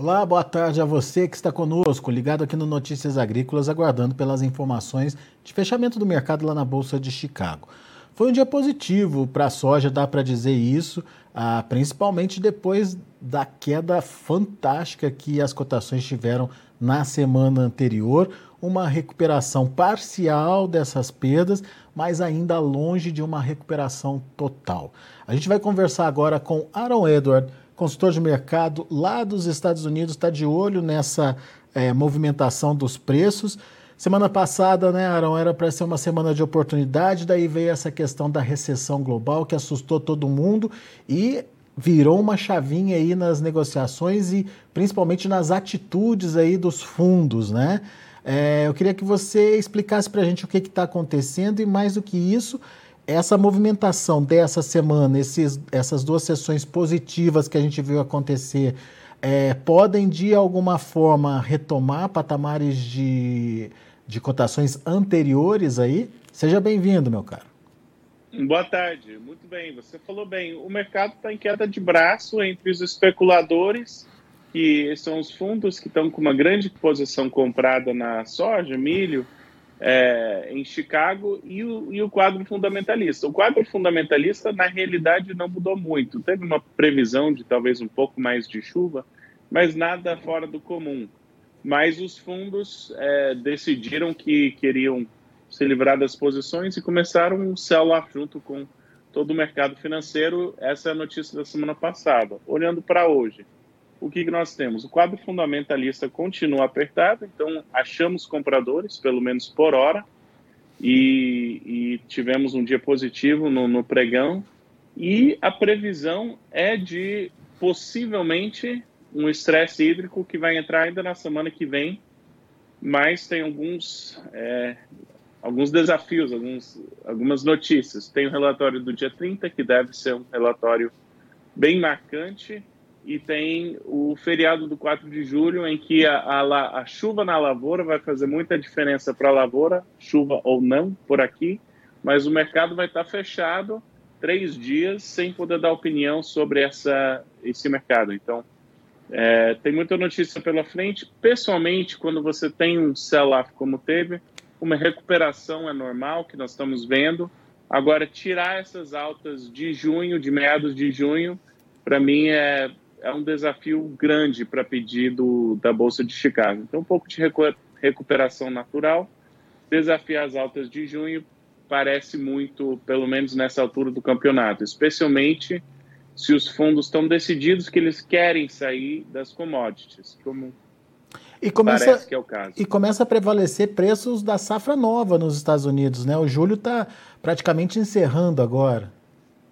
Olá, boa tarde a você que está conosco, ligado aqui no Notícias Agrícolas, aguardando pelas informações de fechamento do mercado lá na Bolsa de Chicago. Foi um dia positivo para a soja, dá para dizer isso, ah, principalmente depois da queda fantástica que as cotações tiveram na semana anterior. Uma recuperação parcial dessas perdas, mas ainda longe de uma recuperação total. A gente vai conversar agora com Aaron Edward consultor de mercado lá dos Estados Unidos, está de olho nessa é, movimentação dos preços. Semana passada, né, Aaron, era para ser uma semana de oportunidade, daí veio essa questão da recessão global que assustou todo mundo e virou uma chavinha aí nas negociações e principalmente nas atitudes aí dos fundos, né? É, eu queria que você explicasse para a gente o que está acontecendo e mais do que isso, essa movimentação dessa semana, esses, essas duas sessões positivas que a gente viu acontecer, é, podem de alguma forma retomar patamares de, de cotações anteriores aí? Seja bem-vindo, meu caro. Boa tarde, muito bem, você falou bem. O mercado está em queda de braço entre os especuladores, que são os fundos que estão com uma grande posição comprada na soja, milho, é, em Chicago e o, e o quadro fundamentalista. O quadro fundamentalista, na realidade, não mudou muito. Teve uma previsão de talvez um pouco mais de chuva, mas nada fora do comum. Mas os fundos é, decidiram que queriam se livrar das posições e começaram um sell-off junto com todo o mercado financeiro. Essa é a notícia da semana passada. Olhando para hoje, o que, nós temos? O quadro fundamentalista continua apertado, então achamos compradores, pelo menos por hora, e, e tivemos um dia positivo no, no pregão. E a previsão é de possivelmente um estresse hídrico que vai entrar ainda na semana que vem, mas tem alguns, é, alguns desafios, alguns, algumas notícias. Tem o relatório do dia 30, que deve ser um relatório bem marcante, e tem o feriado do 4 de julho, em que a, a, a chuva na lavoura vai fazer muita diferença para a lavoura, chuva ou não por aqui, mas o mercado vai estar fechado três dias sem poder dar opinião sobre essa, esse mercado. Então, é, tem muita notícia pela frente. Pessoalmente, quando você tem um sell-off como teve, uma recuperação é normal, que nós estamos vendo. Agora, tirar essas altas de junho, de meados de junho, para mim é é um desafio grande para pedido da Bolsa de Chicago. Então, um pouco de recuperação natural, desafiar as altas de junho parece muito, pelo menos nessa altura do campeonato, especialmente se os fundos estão decididos que eles querem sair das commodities, como e começa, é o caso. E começa a prevalecer preços da safra nova nos Estados Unidos, né? O julho está praticamente encerrando agora.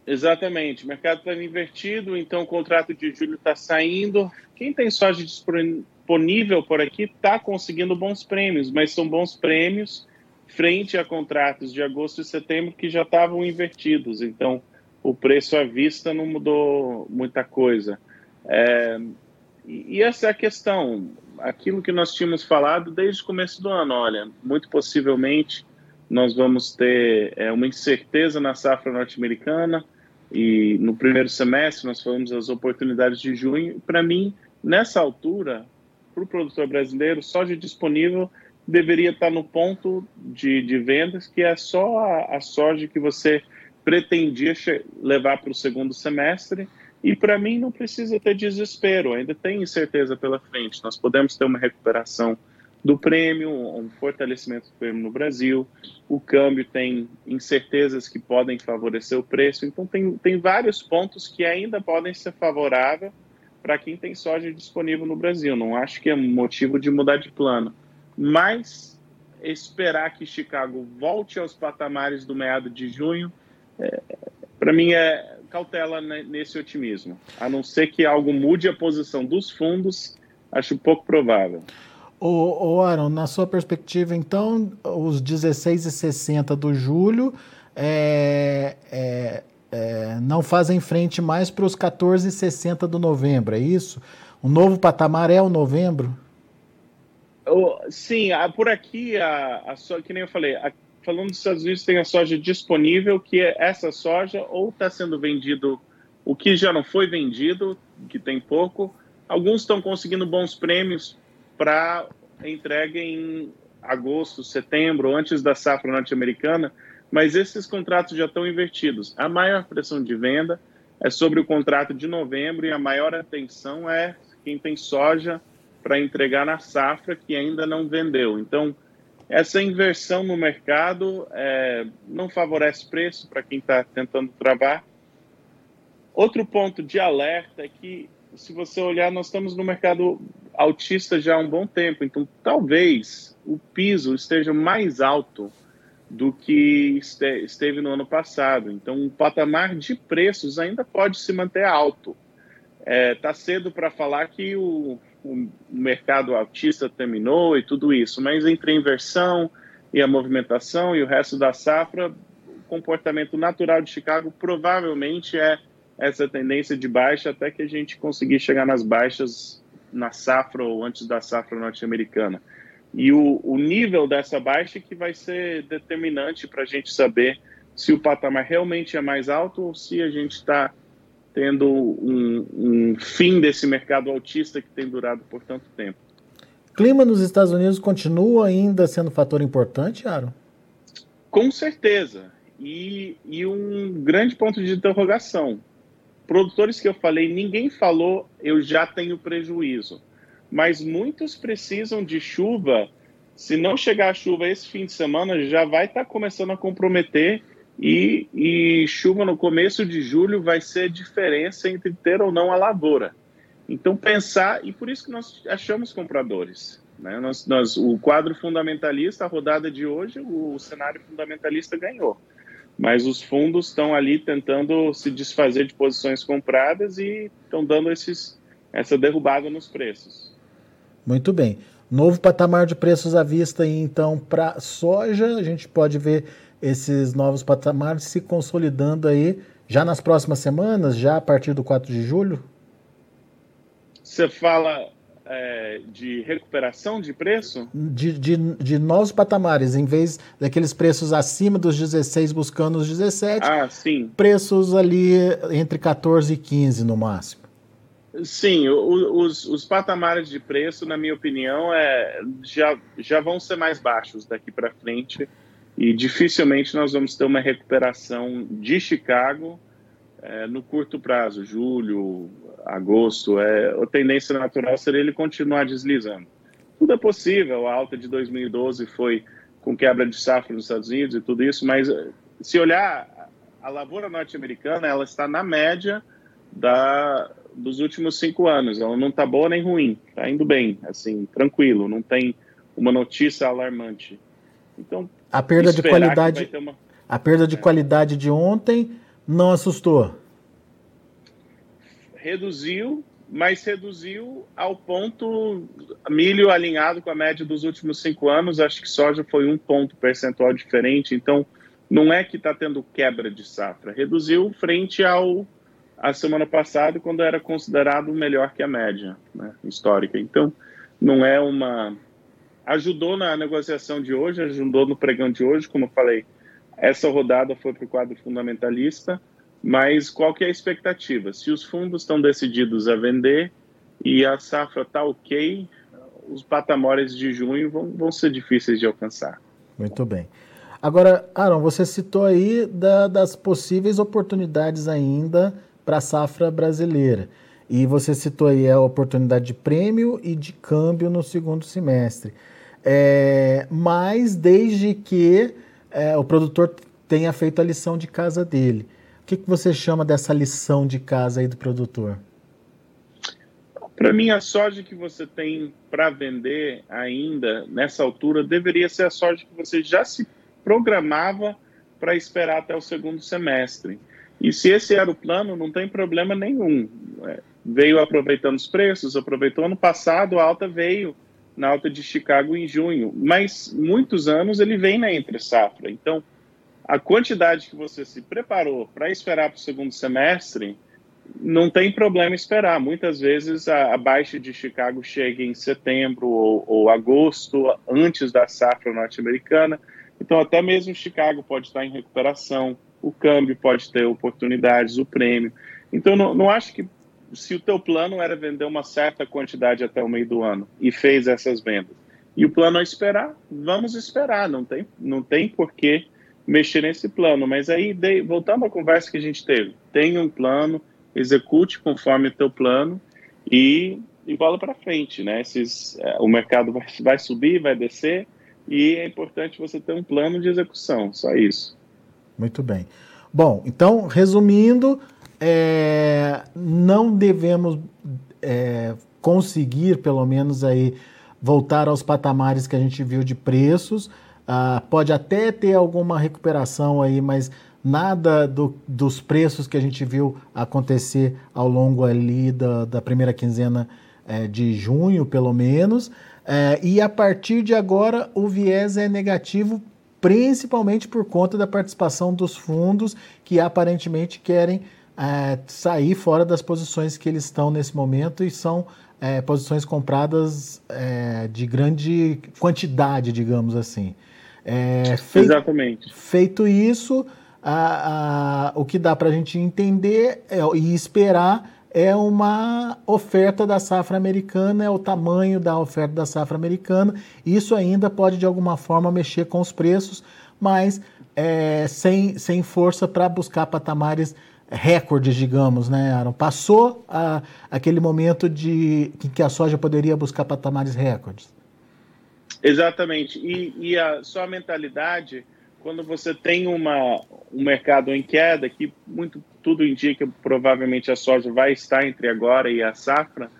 Exatamente, mercado está invertido, então o contrato de julho está saindo. Quem tem soja disponível por aqui está conseguindo bons prêmios, mas são bons prêmios frente a contratos de agosto e setembro que já estavam invertidos. Então o preço à vista não mudou muita coisa. É, e essa é a questão, aquilo que nós tínhamos falado desde o começo do ano. Olha, muito possivelmente nós vamos ter é, uma incerteza na safra norte-americana e no primeiro semestre nós falamos das oportunidades de junho. Para mim, nessa altura, para o produtor brasileiro, soja disponível deveria estar no ponto de, de vendas que é só a, a soja que você pretendia levar para o segundo semestre. E para mim não precisa ter desespero, ainda tem incerteza pela frente. Nós podemos ter uma recuperação do prêmio, um fortalecimento do prêmio no Brasil. O câmbio tem incertezas que podem favorecer o preço. Então, tem, tem vários pontos que ainda podem ser favoráveis para quem tem soja disponível no Brasil. Não acho que é motivo de mudar de plano. Mas esperar que Chicago volte aos patamares do meado de junho, é, para mim é cautela nesse otimismo. A não ser que algo mude a posição dos fundos, acho pouco provável. Ô, ô Aaron, na sua perspectiva, então, os 16,60 do julho é, é, é, não fazem frente mais para os 14,60 do novembro, é isso? O novo patamar é o novembro? sim, por aqui, a, a so, que nem eu falei, a, falando dos Estados Unidos, tem a soja disponível, que é essa soja ou está sendo vendido o que já não foi vendido, que tem pouco, Alguns estão conseguindo bons prêmios para entrega em agosto, setembro, antes da safra norte-americana, mas esses contratos já estão invertidos. A maior pressão de venda é sobre o contrato de novembro e a maior atenção é quem tem soja para entregar na safra que ainda não vendeu. Então, essa inversão no mercado é, não favorece preço para quem está tentando travar. Outro ponto de alerta é que, se você olhar, nós estamos no mercado autista já há um bom tempo, então talvez o piso esteja mais alto do que esteve no ano passado. Então, o patamar de preços ainda pode se manter alto. Está é, tá cedo para falar que o, o, mercado autista terminou e tudo isso, mas entre a inversão e a movimentação e o resto da safra, o comportamento natural de Chicago provavelmente é essa tendência de baixa até que a gente conseguir chegar nas baixas na safra ou antes da safra norte-americana. E o, o nível dessa baixa que vai ser determinante para a gente saber se o patamar realmente é mais alto ou se a gente está tendo um, um, fim desse mercado autista que tem durado por tanto tempo. Clima nos Estados Unidos continua ainda sendo um fator importante, Aaron? Com certeza. E, e um grande ponto de interrogação. Produtores que eu falei, ninguém falou eu já tenho prejuízo mas muitos precisam de chuva. Se não chegar a chuva esse fim de semana, já vai estar tá começando a comprometer e, e, chuva no começo de julho vai ser diferença entre ter ou não a lavoura. Então pensar e por isso que nós achamos compradores. Né? Nós, nós, o quadro fundamentalista, a rodada de hoje, o, o cenário fundamentalista ganhou, mas os fundos estão ali tentando se desfazer de posições compradas e estão dando esses, essa derrubada nos preços. Muito bem. Novo patamar de preços à vista, então, para soja, a gente pode ver esses novos patamares se consolidando aí já nas próximas semanas, já a partir do 4 de julho? Você fala é, de recuperação de preço? De, de, de, novos patamares, em vez daqueles preços acima dos 16 buscando os 17, ah, sim. preços ali entre 14 e 15 no máximo. Sim, o, os, os, patamares de preço, na minha opinião, é, já, já vão ser mais baixos daqui para frente e dificilmente nós vamos ter uma recuperação de Chicago é, no curto prazo, julho, agosto. É, a tendência natural seria ele continuar deslizando. Tudo é possível, a alta de 2012 foi com quebra de safra nos Estados Unidos e tudo isso, mas se olhar a lavoura norte-americana, ela está na média da, dos últimos cinco anos. Ela não está boa nem ruim, está indo bem, assim, tranquilo, não tem uma notícia alarmante. Então, a perda de qualidade, uma... a perda de é. qualidade de ontem não assustou. Reduziu, mas reduziu ao ponto milho alinhado com a média dos últimos cinco anos. Acho que soja foi um ponto percentual diferente. Então, não é que está tendo quebra de safra. Reduziu frente ao a semana passada, quando era considerado melhor que a média né, histórica. Então, não é uma. Ajudou na negociação de hoje, ajudou no pregão de hoje, como eu falei. Essa rodada foi para o quadro fundamentalista, mas qual que é a expectativa? Se os fundos estão decididos a vender e a safra está ok, os patamares de junho vão, vão ser difíceis de alcançar. Muito bem. Agora, Aaron, você citou aí da, das possíveis oportunidades ainda para a safra brasileira. E você citou aí a oportunidade de prêmio e de câmbio no segundo semestre. É, mas desde que é, o produtor tenha feito a lição de casa dele. O que, que você chama dessa lição de casa aí do produtor? Para mim, a soja que você tem para vender ainda nessa altura deveria ser a soja que você já se programava para esperar até o segundo semestre. E se esse era o plano, não tem problema nenhum. É, veio aproveitando os preços, aproveitou ano passado, a alta veio na alta de Chicago em junho, mas muitos anos ele vem na entre safra. Então, a quantidade que você se preparou para esperar para o segundo semestre, não tem problema esperar. Muitas vezes a, a baixa de Chicago chega em setembro ou, ou agosto, antes da safra norte-americana. Então, até mesmo Chicago pode estar em recuperação o câmbio pode ter oportunidades, o prêmio. Então, não, não acho que se o teu plano era vender uma certa quantidade até o meio do ano e fez essas vendas, e o plano é esperar, vamos esperar, não tem, não tem por que mexer nesse plano. Mas aí, voltando à conversa que a gente teve, tem um plano, execute conforme o teu plano e, e bola para frente, né? Esses, é, o mercado vai, vai subir, vai descer e é importante você ter um plano de execução, só isso. Muito bem. Bom, então, resumindo, é, não devemos é, conseguir, pelo menos aí, voltar aos patamares que a gente viu de preços. Ah, pode até ter alguma recuperação aí, mas nada do, dos preços que a gente viu acontecer ao longo ali da, da primeira quinzena é, de junho, pelo menos. É, e a partir de agora o viés é negativo, principalmente por conta da participação dos fundos que aparentemente querem é, sair fora das posições que eles estão nesse momento e são é, posições compradas é, de grande quantidade, digamos assim. É, feito, Exatamente. Feito isso, a, a, o que dá para a gente entender é, e esperar é uma oferta da safra americana, é o tamanho da oferta da safra americana. Isso ainda pode, de alguma forma, mexer com os preços, mas é, sem, sem força para buscar patamares recordes, digamos, né, Aaron? Passou a, aquele momento de que a soja poderia buscar patamares recordes. Exatamente. E, e a sua mentalidade, quando você tem uma, um mercado em queda, que muito tudo indica provavelmente a soja vai estar entre agora e a safra,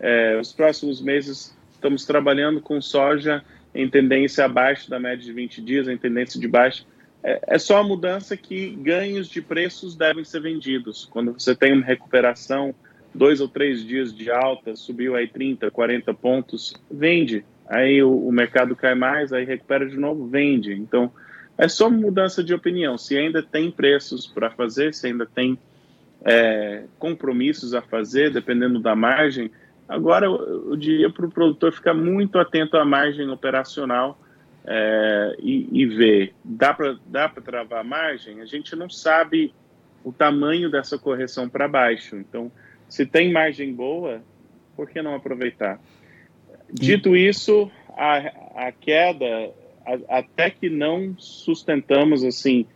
é, os próximos meses estamos trabalhando com soja em tendência abaixo da média de 20 dias, em tendência de baixa é, é só a mudança que ganhos de preços devem ser vendidos. Quando você tem uma recuperação, dois ou três dias de alta, subiu aí 30, 40 pontos, vende. Aí o, o mercado cai mais, aí recupera de novo, vende. Então, é só mudança de opinião. Se ainda tem preços para fazer, se ainda tem é, compromissos a fazer, dependendo da margem, agora eu, eu diria para o produtor ficar muito atento à margem operacional é, e, e, ver, dá para dá travar a margem? A gente não sabe o tamanho dessa correção para baixo. Então, se tem margem boa, por que não aproveitar? Dito isso, a, a queda, a, até que não sustentamos assim,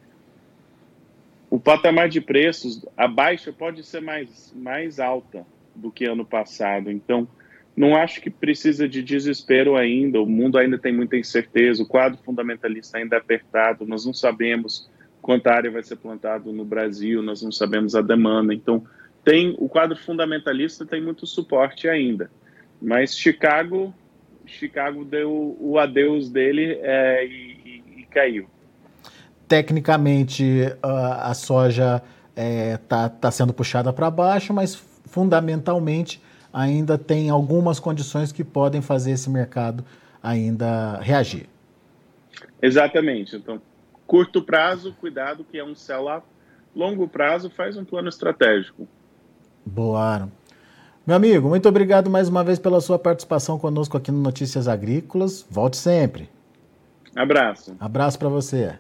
o patamar de preços, a baixa pode ser mais, mais alta do que ano passado. Então, não acho que precisa de desespero ainda, o mundo ainda tem muita incerteza, o quadro fundamentalista ainda é apertado, nós não sabemos quanta área vai ser plantada no Brasil, nós não sabemos a demanda, então tem o quadro fundamentalista tem muito suporte ainda, mas Chicago Chicago deu o adeus dele é, e, e, e, caiu. Tecnicamente a soja está é, tá, tá sendo puxada para baixo, mas fundamentalmente ainda tem algumas condições que podem fazer esse mercado ainda reagir. Exatamente. Então, curto prazo, cuidado que é um sell-off. Longo prazo, faz um plano estratégico. Boa. Meu amigo, muito obrigado mais uma vez pela sua participação conosco aqui no Notícias Agrícolas. Volte sempre. Abraço. Abraço para você.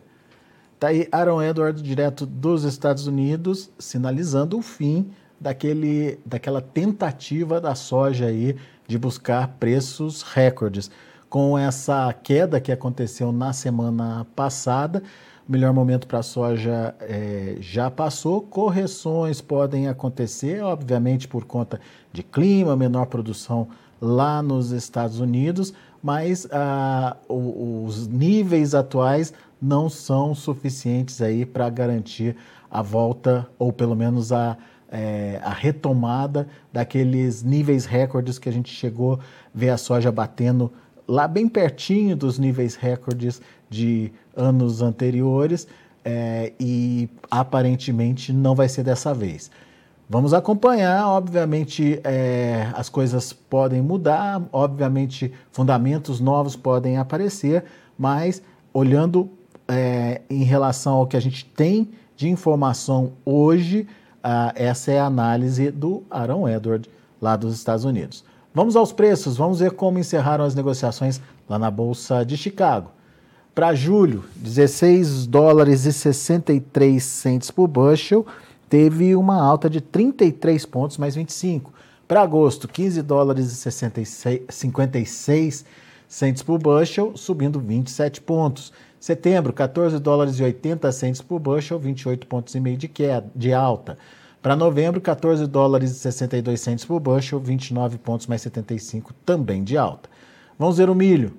Tá aí Aaron Edward, direto dos Estados Unidos, sinalizando o fim daquele, daquela tentativa da soja aí de buscar preços recordes. Com essa queda que aconteceu na semana passada, o melhor momento para a soja é, já passou. Correções podem acontecer, obviamente, por conta de clima, menor produção lá nos Estados Unidos, mas ah, os níveis atuais não são suficientes aí para garantir a volta, ou pelo menos a é, a retomada daqueles níveis recordes que a gente chegou a ver a soja batendo lá bem pertinho dos níveis recordes de anos anteriores é, e aparentemente não vai ser dessa vez. Vamos acompanhar, obviamente é, as coisas podem mudar, obviamente fundamentos novos podem aparecer, mas olhando é, em relação ao que a gente tem de informação hoje, ah, essa é a análise do Aaron Edward, lá dos Estados Unidos. Vamos aos preços, vamos ver como encerraram as negociações lá na Bolsa de Chicago. Para julho, 16 dólares e 63 centes por bushel, teve uma alta de 33 pontos mais 25. Para agosto, 15 dólares e 66, 56 centes por bushel, subindo 27 pontos. Setembro, 14 dólares e 80 centes por bushel, 28 pontos e meio de, queda, de alta. Para novembro, 14 dólares e 62 centes por bushel, 29 pontos mais 75 também de alta. Vamos ver o milho.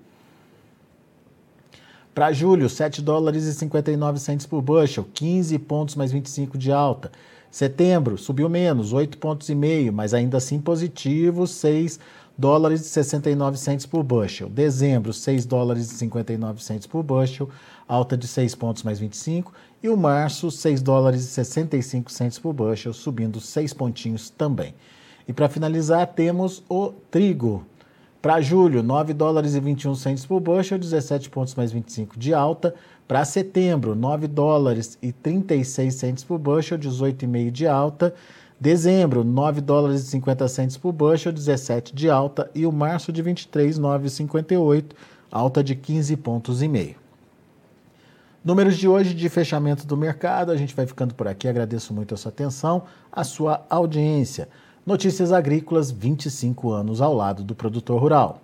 Para julho, 7 dólares e 59 centes por bushel, 15 pontos mais 25 de alta. Setembro, subiu menos, 8 pontos e meio, mas ainda assim positivo, 6 dólares e 69 centes por bushel. Dezembro, 6 dólares e 59 centes por bushel, alta de 6 pontos mais 25. E o março, 6 dólares e 65 centes por bushel, subindo 6 pontinhos também. E para finalizar, temos o trigo. Para julho, 9 dólares e 21 centos por bushel, 17 pontos mais 25 de alta. Para setembro, 9 dólares e 36 centos por bushel, 18,5 de alta. Dezembro, 9 dólares e 50 centos por bushel, 17 de alta. E o março de 23, 9,58, alta de 15 pontos e meio. Números de hoje de fechamento do mercado. A gente vai ficando por aqui. Agradeço muito a sua atenção, a sua audiência. Notícias Agrícolas, 25 anos ao lado do produtor rural.